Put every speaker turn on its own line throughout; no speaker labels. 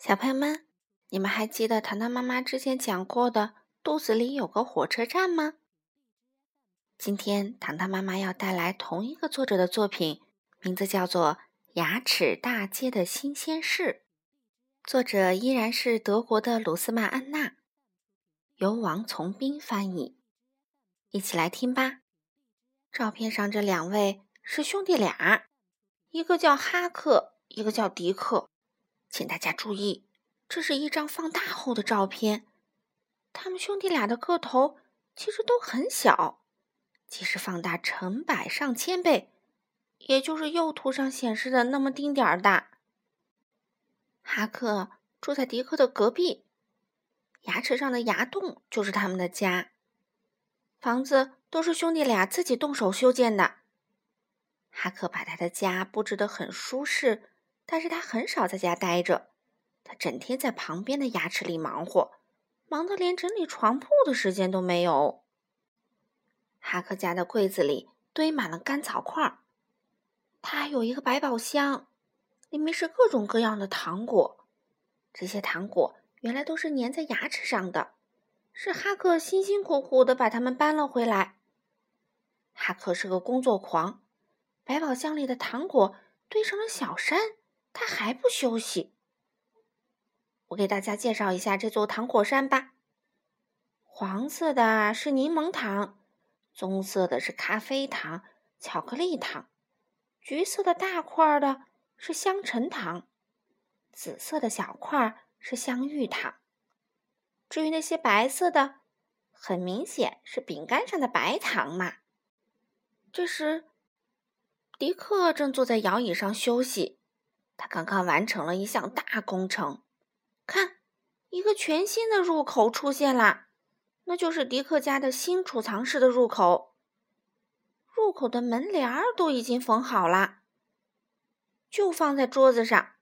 小朋友们，你们还记得糖糖妈妈之前讲过的“肚子里有个火车站”吗？今天糖糖妈妈要带来同一个作者的作品，名字叫做《牙齿大街的新鲜事》，作者依然是德国的鲁斯曼安娜，由王从斌翻译。一起来听吧。照片上这两位是兄弟俩，一个叫哈克，一个叫迪克。请大家注意，这是一张放大后的照片。他们兄弟俩的个头其实都很小，即使放大成百上千倍，也就是右图上显示的那么丁点儿大。哈克住在迪克的隔壁，牙齿上的牙洞就是他们的家。房子都是兄弟俩自己动手修建的。哈克把他的家布置得很舒适。但是他很少在家待着，他整天在旁边的牙齿里忙活，忙得连整理床铺的时间都没有。哈克家的柜子里堆满了干草块，他还有一个百宝箱，里面是各种各样的糖果。这些糖果原来都是粘在牙齿上的，是哈克辛辛苦苦的把它们搬了回来。哈克是个工作狂，百宝箱里的糖果堆成了小山。他还不休息。我给大家介绍一下这座糖果山吧。黄色的是柠檬糖，棕色的是咖啡糖、巧克力糖，橘色的大块的是香橙糖，紫色的小块是香芋糖。至于那些白色的，很明显是饼干上的白糖嘛。这时，迪克正坐在摇椅上休息。他刚刚完成了一项大工程，看，一个全新的入口出现啦，那就是迪克家的新储藏室的入口。入口的门帘儿都已经缝好了，就放在桌子上。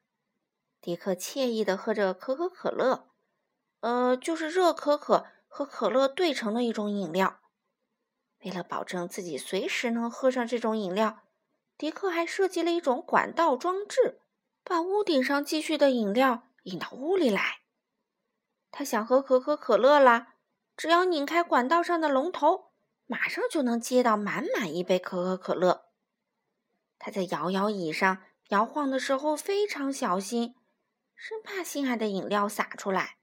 迪克惬意的喝着可口可乐，呃，就是热可可和可乐兑成的一种饮料。为了保证自己随时能喝上这种饮料，迪克还设计了一种管道装置。把屋顶上积蓄的饮料引到屋里来。他想喝可口可乐了，只要拧开管道上的龙头，马上就能接到满满一杯可口可乐。他在摇摇椅上摇晃的时候非常小心，生怕心爱的饮料洒出来。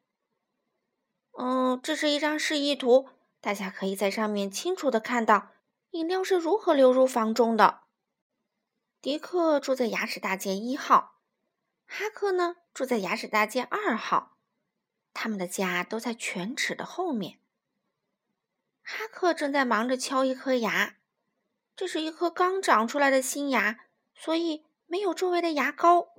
嗯，这是一张示意图，大家可以在上面清楚的看到饮料是如何流入房中的。迪克住在牙齿大街一号。哈克呢，住在牙齿大街二号，他们的家都在犬齿的后面。哈克正在忙着敲一颗牙，这是一颗刚长出来的新牙，所以没有周围的牙膏。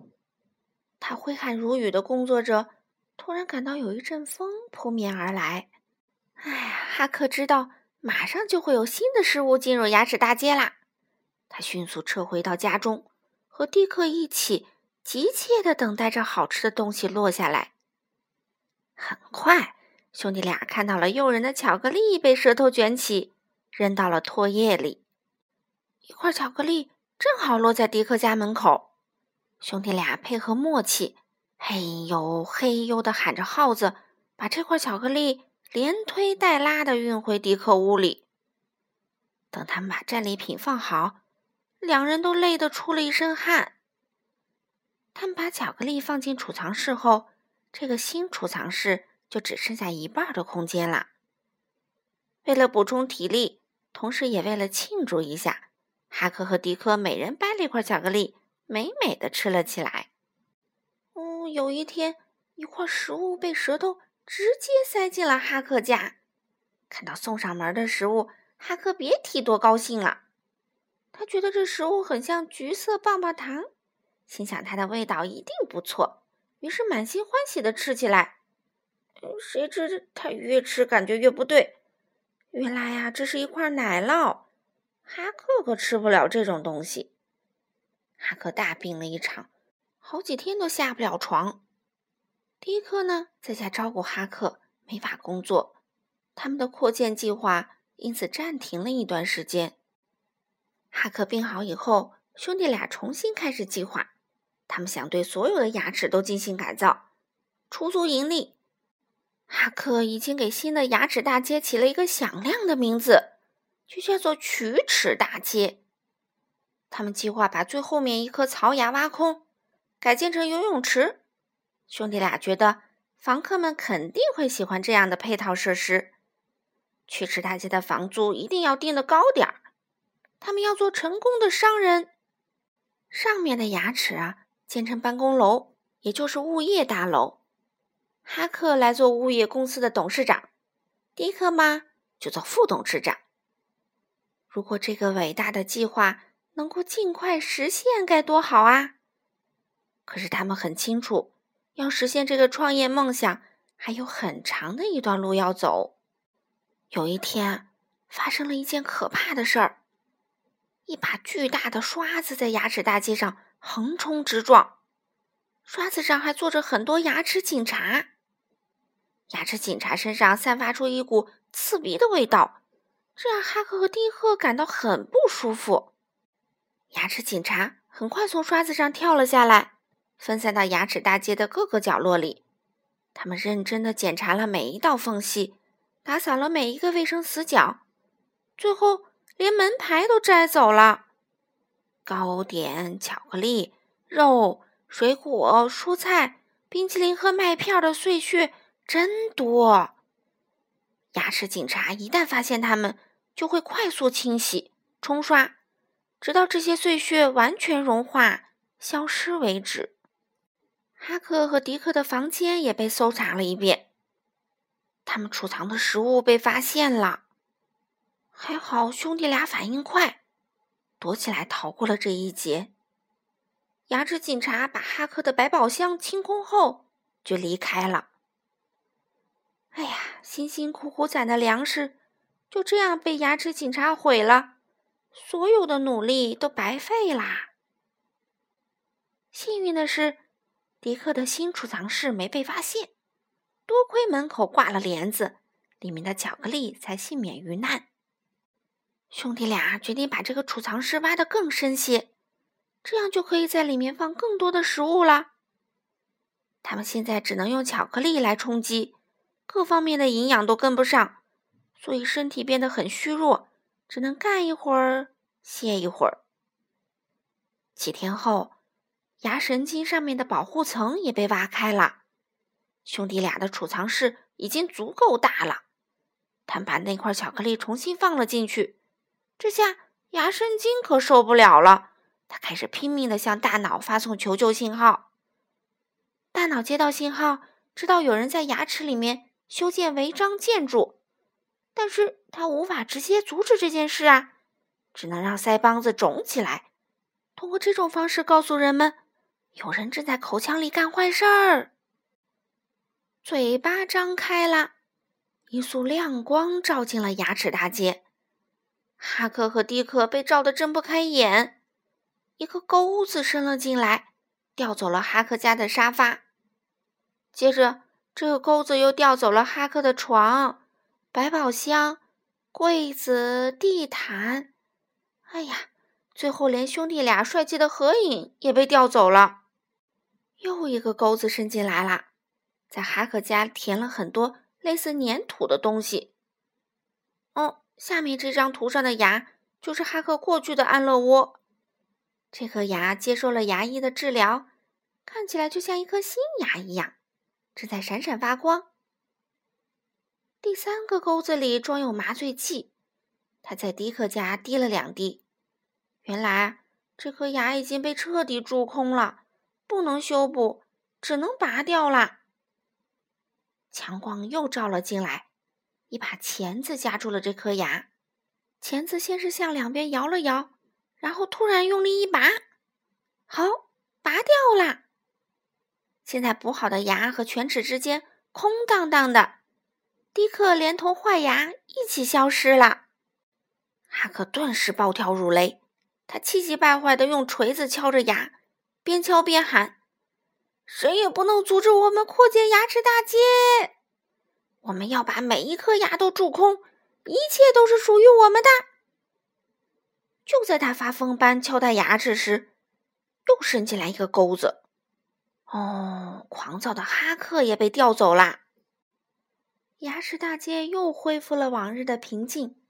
他挥汗如雨的工作着，突然感到有一阵风扑面而来。哎呀，哈克知道马上就会有新的事物进入牙齿大街啦！他迅速撤回到家中，和蒂克一起。急切地等待着好吃的东西落下来。很快，兄弟俩看到了诱人的巧克力被舌头卷起，扔到了唾液里。一块巧克力正好落在迪克家门口。兄弟俩配合默契，嘿呦嘿呦地喊着号子，把这块巧克力连推带拉地运回迪克屋里。等他们把战利品放好，两人都累得出了一身汗。他们把巧克力放进储藏室后，这个新储藏室就只剩下一半的空间了。为了补充体力，同时也为了庆祝一下，哈克和迪克每人掰了一块巧克力，美美的吃了起来。哦，有一天，一块食物被舌头直接塞进了哈克家。看到送上门的食物，哈克别提多高兴了。他觉得这食物很像橘色棒棒糖。心想它的味道一定不错，于是满心欢喜的吃起来。谁知他越吃感觉越不对，原来呀，这是一块奶酪。哈克可吃不了这种东西。哈克大病了一场，好几天都下不了床。迪克呢，在家照顾哈克，没法工作，他们的扩建计划因此暂停了一段时间。哈克病好以后，兄弟俩重新开始计划。他们想对所有的牙齿都进行改造，出租盈利。哈克已经给新的牙齿大街起了一个响亮的名字，就叫做龋齿大街。他们计划把最后面一颗槽牙挖空，改建成游泳池。兄弟俩觉得房客们肯定会喜欢这样的配套设施。龋齿大街的房租一定要定的高点儿。他们要做成功的商人。上面的牙齿啊，建成办公楼，也就是物业大楼。哈克来做物业公司的董事长，迪克嘛就做副董事长。如果这个伟大的计划能够尽快实现，该多好啊！可是他们很清楚，要实现这个创业梦想，还有很长的一段路要走。有一天，发生了一件可怕的事儿：一把巨大的刷子在牙齿大街上横冲直撞，刷子上还坐着很多牙齿警察。牙齿警察身上散发出一股刺鼻的味道，这让哈克和丁克感到很不舒服。牙齿警察很快从刷子上跳了下来，分散到牙齿大街的各个角落里。他们认真的检查了每一道缝隙，打扫了每一个卫生死角，最后连门牌都摘走了。糕点、巧克力、肉、水果、蔬菜、冰淇淋和麦片的碎屑。真多！牙齿警察一旦发现它们，就会快速清洗、冲刷，直到这些碎屑完全融化、消失为止。哈克和迪克的房间也被搜查了一遍，他们储藏的食物被发现了。还好兄弟俩反应快，躲起来逃过了这一劫。牙齿警察把哈克的百宝箱清空后，就离开了。哎呀，辛辛苦苦攒的粮食就这样被牙齿警察毁了，所有的努力都白费啦。幸运的是，迪克的新储藏室没被发现，多亏门口挂了帘子，里面的巧克力才幸免于难。兄弟俩决定把这个储藏室挖得更深些，这样就可以在里面放更多的食物了。他们现在只能用巧克力来充饥。各方面的营养都跟不上，所以身体变得很虚弱，只能干一会儿歇一会儿。几天后，牙神经上面的保护层也被挖开了，兄弟俩的储藏室已经足够大了。他们把那块巧克力重新放了进去，这下牙神经可受不了了，他开始拼命的向大脑发送求救信号。大脑接到信号，知道有人在牙齿里面。修建违章建筑，但是他无法直接阻止这件事啊，只能让腮帮子肿起来，通过这种方式告诉人们，有人正在口腔里干坏事儿。嘴巴张开了，一束亮光照进了牙齿大街，哈克和迪克被照得睁不开眼，一个钩子伸了进来，调走了哈克家的沙发，接着。这个钩子又调走了哈克的床、百宝箱、柜子、地毯。哎呀，最后连兄弟俩帅气的合影也被调走了。又一个钩子伸进来了，在哈克家填了很多类似粘土的东西。下面这张图上的牙就是哈克过去的安乐窝。这颗牙接受了牙医的治疗，看起来就像一颗新牙一样。正在闪闪发光。第三个钩子里装有麻醉剂，他在迪克家滴了两滴。原来这颗牙已经被彻底蛀空了，不能修补，只能拔掉了。强光又照了进来，一把钳子夹住了这颗牙。钳子先是向两边摇了摇，然后突然用力一拔，好，拔掉了。现在补好的牙和犬齿之间空荡荡的，迪克连同坏牙一起消失了。哈克顿时暴跳如雷，他气急败坏地用锤子敲着牙，边敲边喊：“谁也不能阻止我们扩建牙齿大街！我们要把每一颗牙都蛀空，一切都是属于我们的！”就在他发疯般敲打牙齿时，又伸进来一个钩子。哦。狂躁的哈克也被调走啦。牙齿大街又恢复了往日的平静。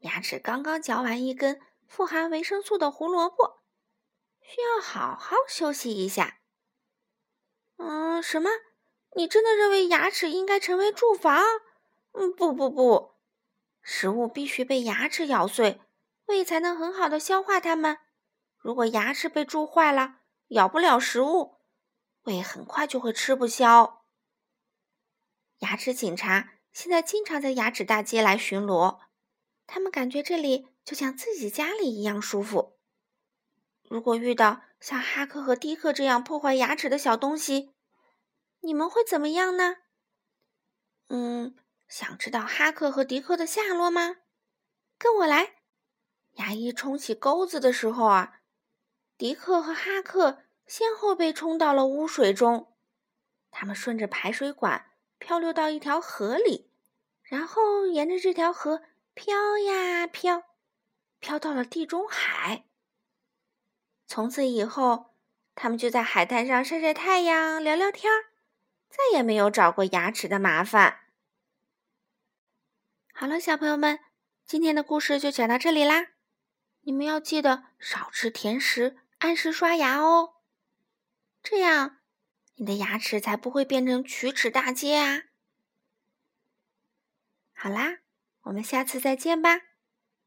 牙齿刚刚嚼完一根富含维生素的胡萝卜，需要好好休息一下。嗯，什么？你真的认为牙齿应该成为住房？嗯，不不不，食物必须被牙齿咬碎，胃才能很好的消化它们。如果牙齿被蛀坏了，咬不了食物，胃很快就会吃不消。牙齿警察现在经常在牙齿大街来巡逻，他们感觉这里就像自己家里一样舒服。如果遇到像哈克和迪克这样破坏牙齿的小东西，你们会怎么样呢？嗯，想知道哈克和迪克的下落吗？跟我来。牙医冲起钩子的时候啊。迪克和哈克先后被冲到了污水中，他们顺着排水管漂流到一条河里，然后沿着这条河飘呀飘，飘到了地中海。从此以后，他们就在海滩上晒晒太阳、聊聊天儿，也没有找过牙齿的麻烦。好了，小朋友们，今天的故事就讲到这里啦，你们要记得少吃甜食。按时刷牙哦，这样你的牙齿才不会变成龋齿大街啊！好啦，我们下次再见吧。